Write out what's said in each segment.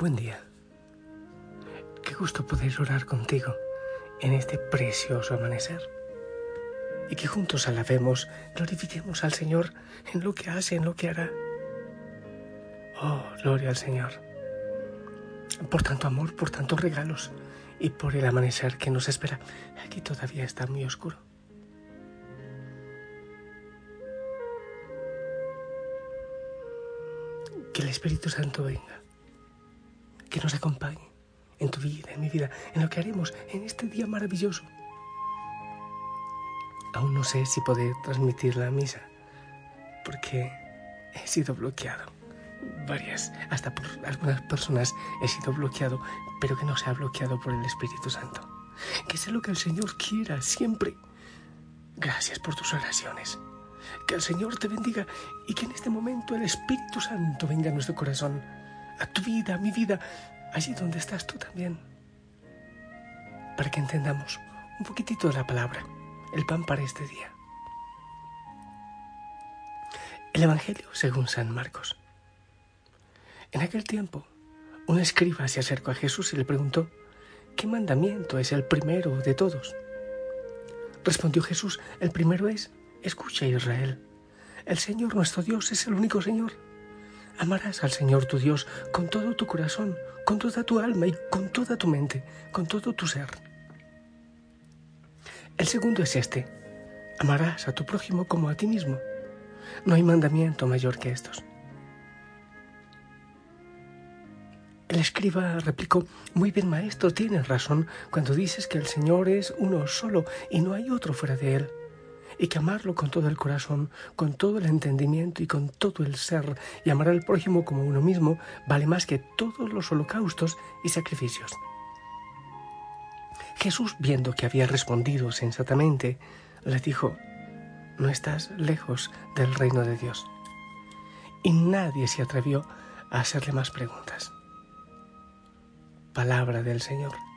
Buen día. Qué gusto poder orar contigo en este precioso amanecer. Y que juntos alabemos, glorifiquemos al Señor en lo que hace, en lo que hará. Oh, gloria al Señor. Por tanto amor, por tantos regalos y por el amanecer que nos espera. Aquí todavía está muy oscuro. Que el Espíritu Santo venga, que nos acompañe en tu vida, en mi vida, en lo que haremos en este día maravilloso. Aún no sé si poder transmitir la misa, porque he sido bloqueado. Varias, hasta por algunas personas he sido bloqueado, pero que no se ha bloqueado por el Espíritu Santo. Que sea lo que el Señor quiera siempre. Gracias por tus oraciones. Que el Señor te bendiga y que en este momento el Espíritu Santo venga a nuestro corazón, a tu vida, a mi vida, allí donde estás tú también, para que entendamos un poquitito de la palabra, el pan para este día. El Evangelio según San Marcos. En aquel tiempo, un escriba se acercó a Jesús y le preguntó, ¿qué mandamiento es el primero de todos? Respondió Jesús, el primero es, Escucha Israel, el Señor nuestro Dios es el único Señor. Amarás al Señor tu Dios con todo tu corazón, con toda tu alma y con toda tu mente, con todo tu ser. El segundo es este, amarás a tu prójimo como a ti mismo. No hay mandamiento mayor que estos. El escriba replicó, muy bien maestro, tienes razón cuando dices que el Señor es uno solo y no hay otro fuera de él y que amarlo con todo el corazón, con todo el entendimiento y con todo el ser, y amar al prójimo como uno mismo, vale más que todos los holocaustos y sacrificios. Jesús, viendo que había respondido sensatamente, le dijo, no estás lejos del reino de Dios. Y nadie se atrevió a hacerle más preguntas. Palabra del Señor.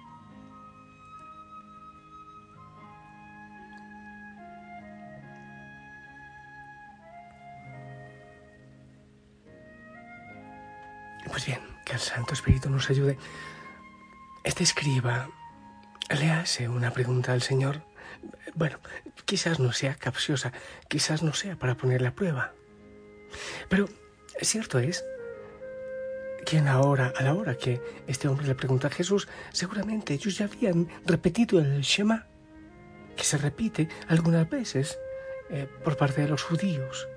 El Santo Espíritu nos ayude. Este escriba le hace una pregunta al Señor. Bueno, quizás no sea capciosa, quizás no sea para poner la prueba. Pero cierto es que a la hora, a la hora que este hombre le pregunta a Jesús, seguramente ellos ya habían repetido el Shema, que se repite algunas veces eh, por parte de los judíos.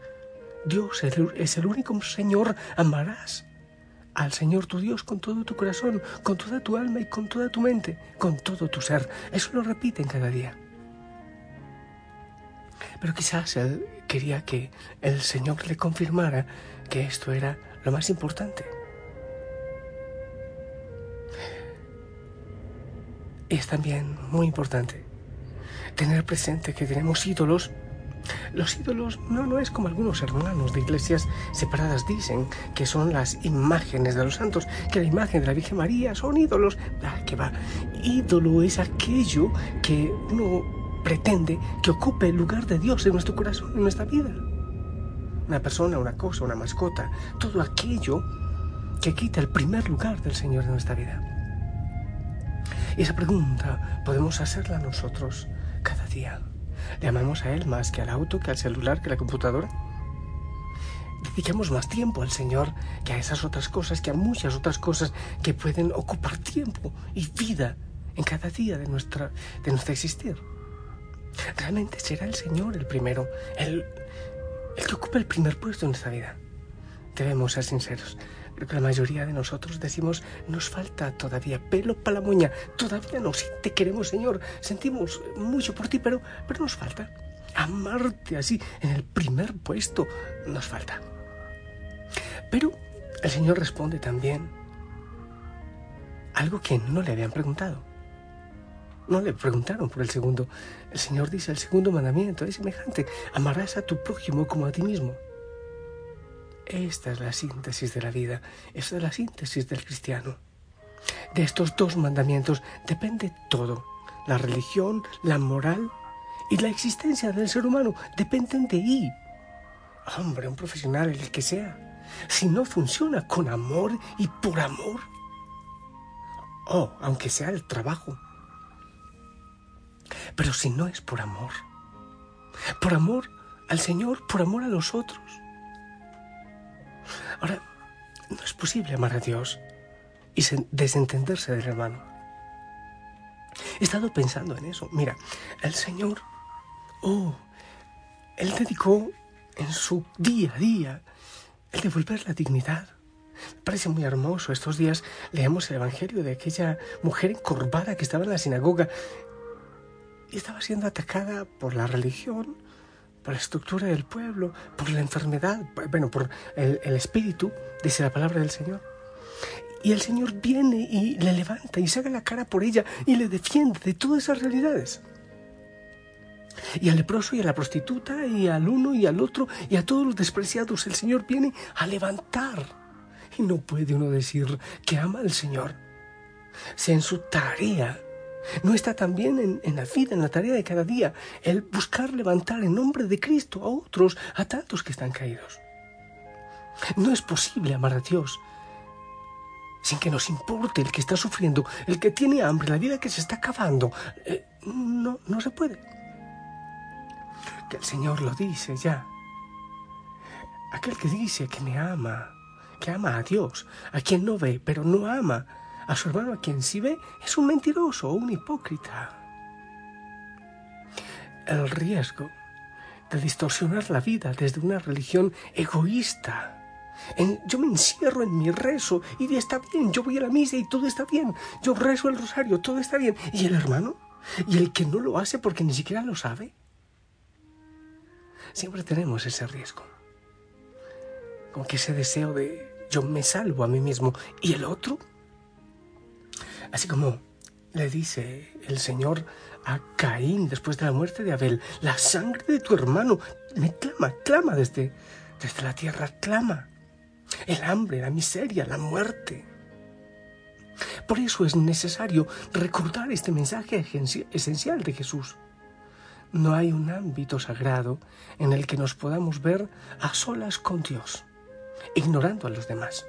Dios es el único Señor, amarás al Señor tu Dios con todo tu corazón, con toda tu alma y con toda tu mente, con todo tu ser. Eso lo repiten cada día. Pero quizás él quería que el Señor le confirmara que esto era lo más importante. Y es también muy importante tener presente que tenemos ídolos los ídolos no, no es como algunos hermanos de iglesias separadas dicen, que son las imágenes de los santos, que la imagen de la Virgen María son ídolos. Ah, que va. Ídolo es aquello que uno pretende que ocupe el lugar de Dios en nuestro corazón, en nuestra vida. Una persona, una cosa, una mascota, todo aquello que quita el primer lugar del Señor en nuestra vida. Y esa pregunta podemos hacerla nosotros cada día. ¿Le amamos a Él más que al auto, que al celular, que a la computadora? Dediquemos más tiempo al Señor que a esas otras cosas, que a muchas otras cosas que pueden ocupar tiempo y vida en cada día de nuestra, de nuestra existir. Realmente será el Señor el primero, el, el que ocupe el primer puesto en nuestra vida. Debemos ser sinceros. La mayoría de nosotros decimos, nos falta todavía pelo para la moña, todavía no, sí te queremos Señor, sentimos mucho por ti, pero, pero nos falta. Amarte así en el primer puesto nos falta. Pero el Señor responde también algo que no le habían preguntado. No le preguntaron por el segundo. El Señor dice, el segundo mandamiento es semejante, amarás a tu prójimo como a ti mismo. Esta es la síntesis de la vida, esta es la síntesis del cristiano. De estos dos mandamientos depende todo. La religión, la moral y la existencia del ser humano dependen de ahí. Hombre, un profesional, el que sea, si no funciona con amor y por amor, Oh, aunque sea el trabajo. Pero si no es por amor, por amor al Señor, por amor a los otros. Ahora, no es posible amar a Dios y desentenderse del hermano. He estado pensando en eso. Mira, el Señor, oh, Él dedicó en su día a día el devolver la dignidad. Parece muy hermoso. Estos días leemos el Evangelio de aquella mujer encorvada que estaba en la sinagoga y estaba siendo atacada por la religión, por la estructura del pueblo, por la enfermedad, bueno, por el, espíritu, dice la palabra del Señor. Y el Señor viene y le levanta y saca la cara por ella y le defiende de todas esas realidades. Y al leproso y a la prostituta y al uno y al otro y a todos los despreciados el Señor viene a levantar. Y no puede uno decir que ama al Señor. Si en su tarea no está también en, en, la vida, en la tarea de cada día, el buscar levantar en nombre de Cristo a otros, a tantos que están caídos. No es posible amar a Dios sin que nos importe el que está sufriendo, el que tiene hambre, la vida que se está acabando. Eh, no, no se puede. Que el Señor lo dice ya. Aquel que dice que me ama, que ama a Dios, a quien no ve, pero no ama a su hermano a quien sí ve, es un mentiroso o un hipócrita. El riesgo de distorsionar la vida desde una religión egoísta yo me encierro en mi rezo y está bien, yo voy a la misa y todo está bien, yo rezo el rosario, todo está bien. ¿Y el hermano? ¿Y el que no lo hace porque ni siquiera lo sabe? Siempre tenemos ese riesgo. Con que ese deseo de yo me salvo a mí mismo y el otro. Así como le dice el Señor a Caín después de la muerte de Abel, la sangre de tu hermano me clama, clama desde, desde la tierra, clama el hambre, la miseria, la muerte. Por eso es necesario recordar este mensaje esencial de Jesús. No hay un ámbito sagrado en el que nos podamos ver a solas con Dios, ignorando a los demás.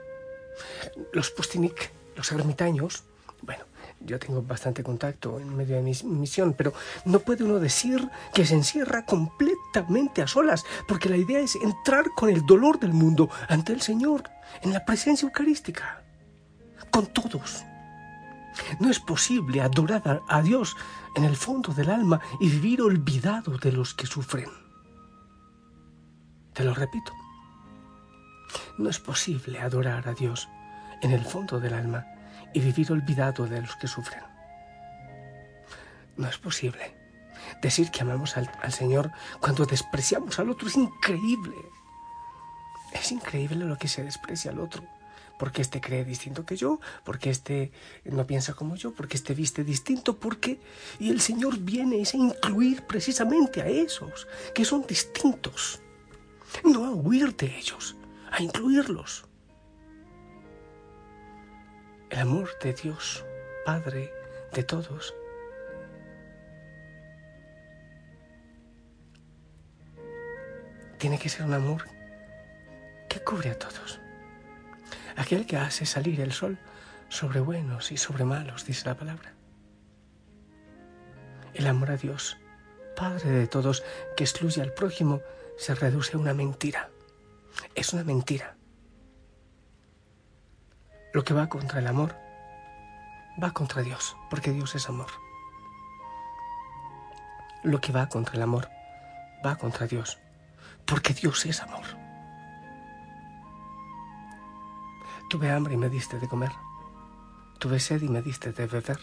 Los pustinik, los ermitaños, bueno, yo tengo bastante contacto en medio de mi misión, pero no puede uno decir que se encierra completamente a solas, porque la idea es entrar con el dolor del mundo ante el Señor, en la presencia eucarística, con todos. No es posible adorar a Dios en el fondo del alma y vivir olvidado de los que sufren. Te lo repito. No es posible adorar a Dios en el fondo del alma y vivir olvidado de los que sufren. No es posible. Decir que amamos al, Señor cuando despreciamos al otro es increíble. Es increíble lo que se desprecia al otro. Porque éste cree distinto que yo, porque éste no piensa como yo, porque éste viste distinto, porque... Y el Señor viene a incluir precisamente a esos que son distintos. No a huir de ellos, a incluirlos. El amor de Dios, Padre de todos, tiene que ser un amor que cubre a todos. Aquel que hace salir el sol sobre buenos y sobre malos, dice la palabra. El amor a Dios, Padre de todos, que excluye al prójimo, se reduce a una mentira. Es una mentira. Lo que va contra el amor va contra Dios, porque Dios es amor. Lo que va contra el amor va contra Dios, porque Dios es amor. Tuve hambre y me diste de comer. Tuve sed y me diste de beber.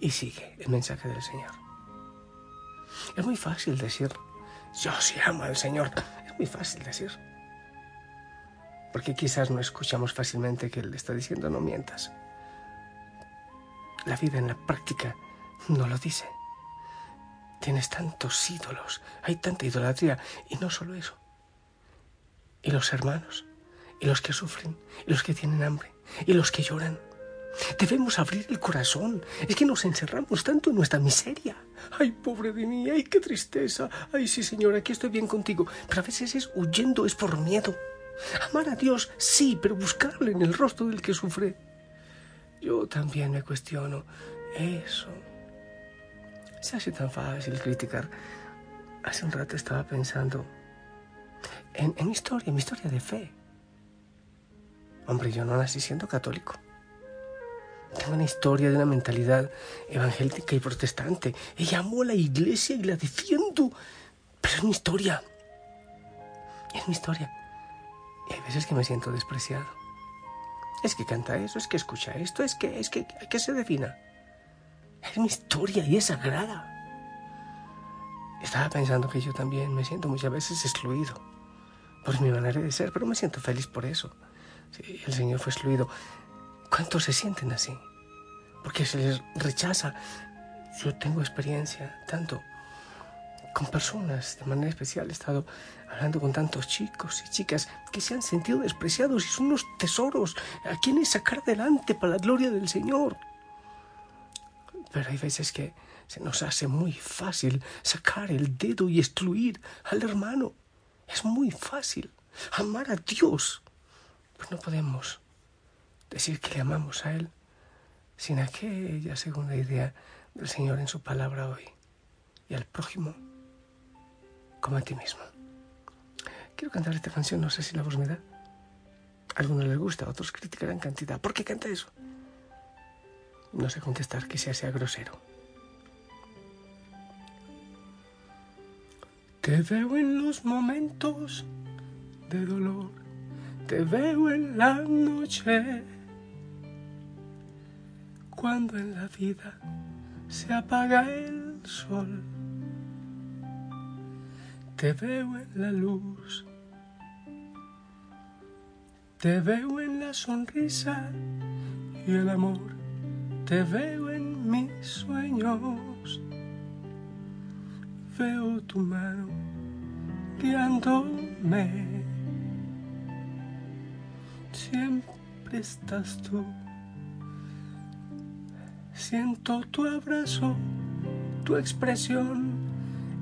Y sigue el mensaje del Señor. Es muy fácil decir, yo sí amo al Señor. Es muy fácil decir porque quizás no escuchamos fácilmente que Él está diciendo no mientas. La vida en la práctica no lo dice. Tienes tantos ídolos, hay tanta idolatría, y no solo eso. Y los hermanos, y los que sufren, y los que tienen hambre, y los que lloran. Debemos abrir el corazón. Es que nos encerramos tanto en nuestra miseria. Ay, pobre de mí, ay, qué tristeza. Ay, sí, Señor, aquí estoy bien contigo. Pero a veces es huyendo, es por miedo. Amar a Dios, sí, pero buscarle en el rostro del que sufre. Yo también me cuestiono eso. Se hace tan fácil criticar. Hace un rato estaba pensando en, mi historia, en mi historia de fe. Hombre, yo no nací siendo católico. Tengo una historia de una mentalidad evangélica y protestante. Y amo a la iglesia y la defiendo. Pero es mi historia. Es mi historia. Y hay veces que me siento despreciado. Es que canta eso, es que escucha esto, es que, es que, que se defina. Es mi historia y es sagrada. Estaba pensando que yo también me siento muchas veces excluido por mi manera de ser, pero me siento feliz por eso. Sí, el Señor fue excluido. ¿Cuántos se sienten así? Porque se les rechaza. Yo tengo experiencia tanto con personas de manera especial. He estado hablando con tantos chicos y chicas que se han sentido despreciados y son unos tesoros a quienes sacar adelante para la gloria del Señor. Pero hay veces que se nos hace muy fácil sacar el dedo y excluir al hermano. Es muy fácil amar a Dios. Pues no podemos decir que le amamos a Él sin aquella segunda idea del Señor en su palabra hoy. Y al prójimo como a ti mismo. Quiero cantar esta canción, no sé si la voz me da. A algunos les gusta, otros criticarán cantidad. ¿Por qué canta eso? No sé contestar sea, sea grosero. Te veo en los momentos de dolor, te veo en la noche, cuando en la vida se apaga el sol. Te veo en la luz, te veo en la sonrisa y el amor te veo en mis sueños, veo tu mano guiándome. Siempre estás tú. Siento tu abrazo, tu expresión.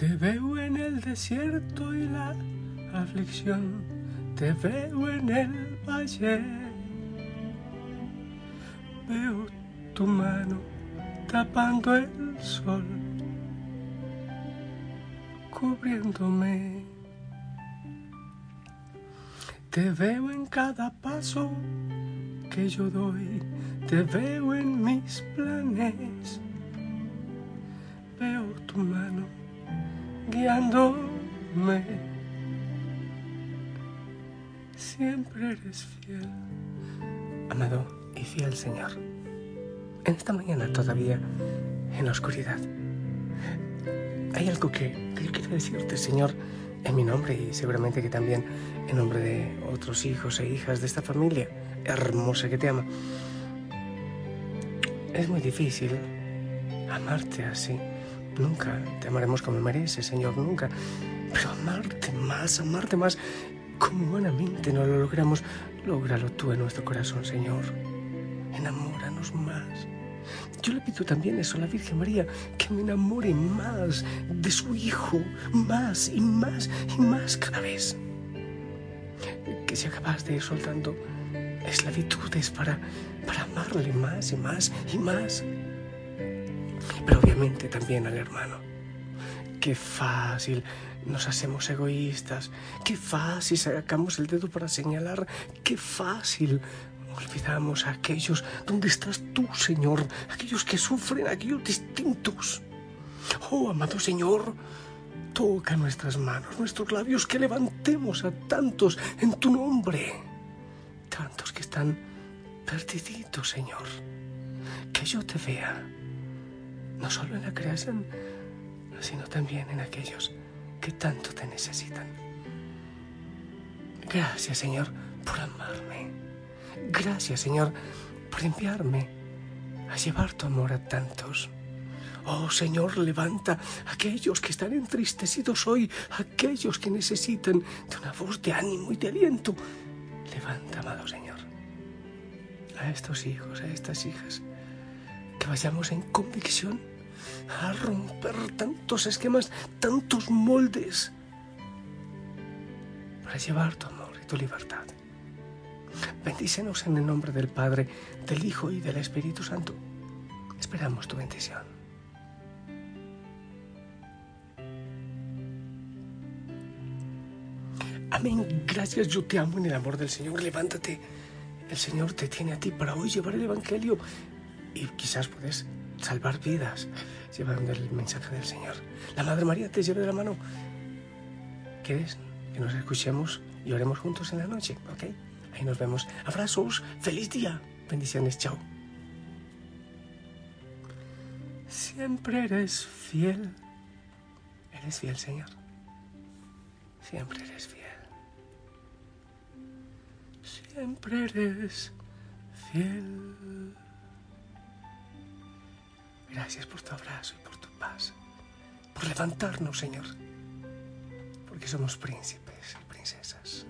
Te veo en el desierto y la aflicción, te veo en el valle. Veo tu mano tapando el sol, cubriéndome. Te veo en cada paso que yo doy, te veo en mis planes. Veo tu mano guiándome siempre eres fiel. Amado y fiel Señor, en esta mañana todavía, en la oscuridad, hay algo que, yo quiero decirte, Señor, en mi nombre y seguramente que también en nombre de otros hijos e hijas de esta familia hermosa que te ama. Es muy difícil amarte así. Nunca te amaremos como mereces, Señor, nunca. Pero amarte más, amarte más como humanamente no lo logramos, lógralo tú en nuestro corazón, Señor. Enamóranos más. Yo le pido también eso a la Virgen María, que me enamore más de su Hijo, más y más y más cada vez. Que sea capaz de ir soltando esclavitudes para, para amarle más y más y más. Pero obviamente también al hermano. Qué fácil nos hacemos egoístas. Qué fácil sacamos el dedo para señalar. Qué fácil olvidamos a aquellos donde estás tú, Señor. Aquellos que sufren, aquellos distintos. Oh, amado Señor, toca nuestras manos, nuestros labios, que levantemos a tantos en tu nombre. Tantos que están perdiditos, Señor. Que yo te vea, no solo en la creación, sino también en aquellos que tanto te necesitan. Gracias, Señor, por amarme. Gracias, Señor, por enviarme a llevar tu amor a tantos. Oh Señor, levanta a aquellos que están entristecidos hoy, aquellos que necesitan de una voz de ánimo y de aliento. Levanta, amado Señor, a estos hijos, a estas hijas, vayamos en convicción a romper tantos esquemas, tantos moldes, para llevar tu amor y tu libertad. Bendícenos en el nombre del Padre, del Hijo y del Espíritu Santo. Esperamos tu bendición. Amén. Gracias, yo te amo en el amor del Señor. Levántate. El Señor te tiene a ti para hoy llevar el Evangelio y quizás puedes salvar vidas llevando el mensaje del Señor. La Madre María te lleve de la mano. ¿Quieres que nos escuchemos y oremos juntos en la noche? ¿Ok? Ahí nos vemos. Abrazos. Feliz día. Bendiciones. Chao. Siempre eres fiel. Eres fiel, Señor. Siempre eres fiel. Siempre eres fiel. Gracias por tu abrazo y por tu paz. Por levantarnos, Señor. Porque somos príncipes y princesas.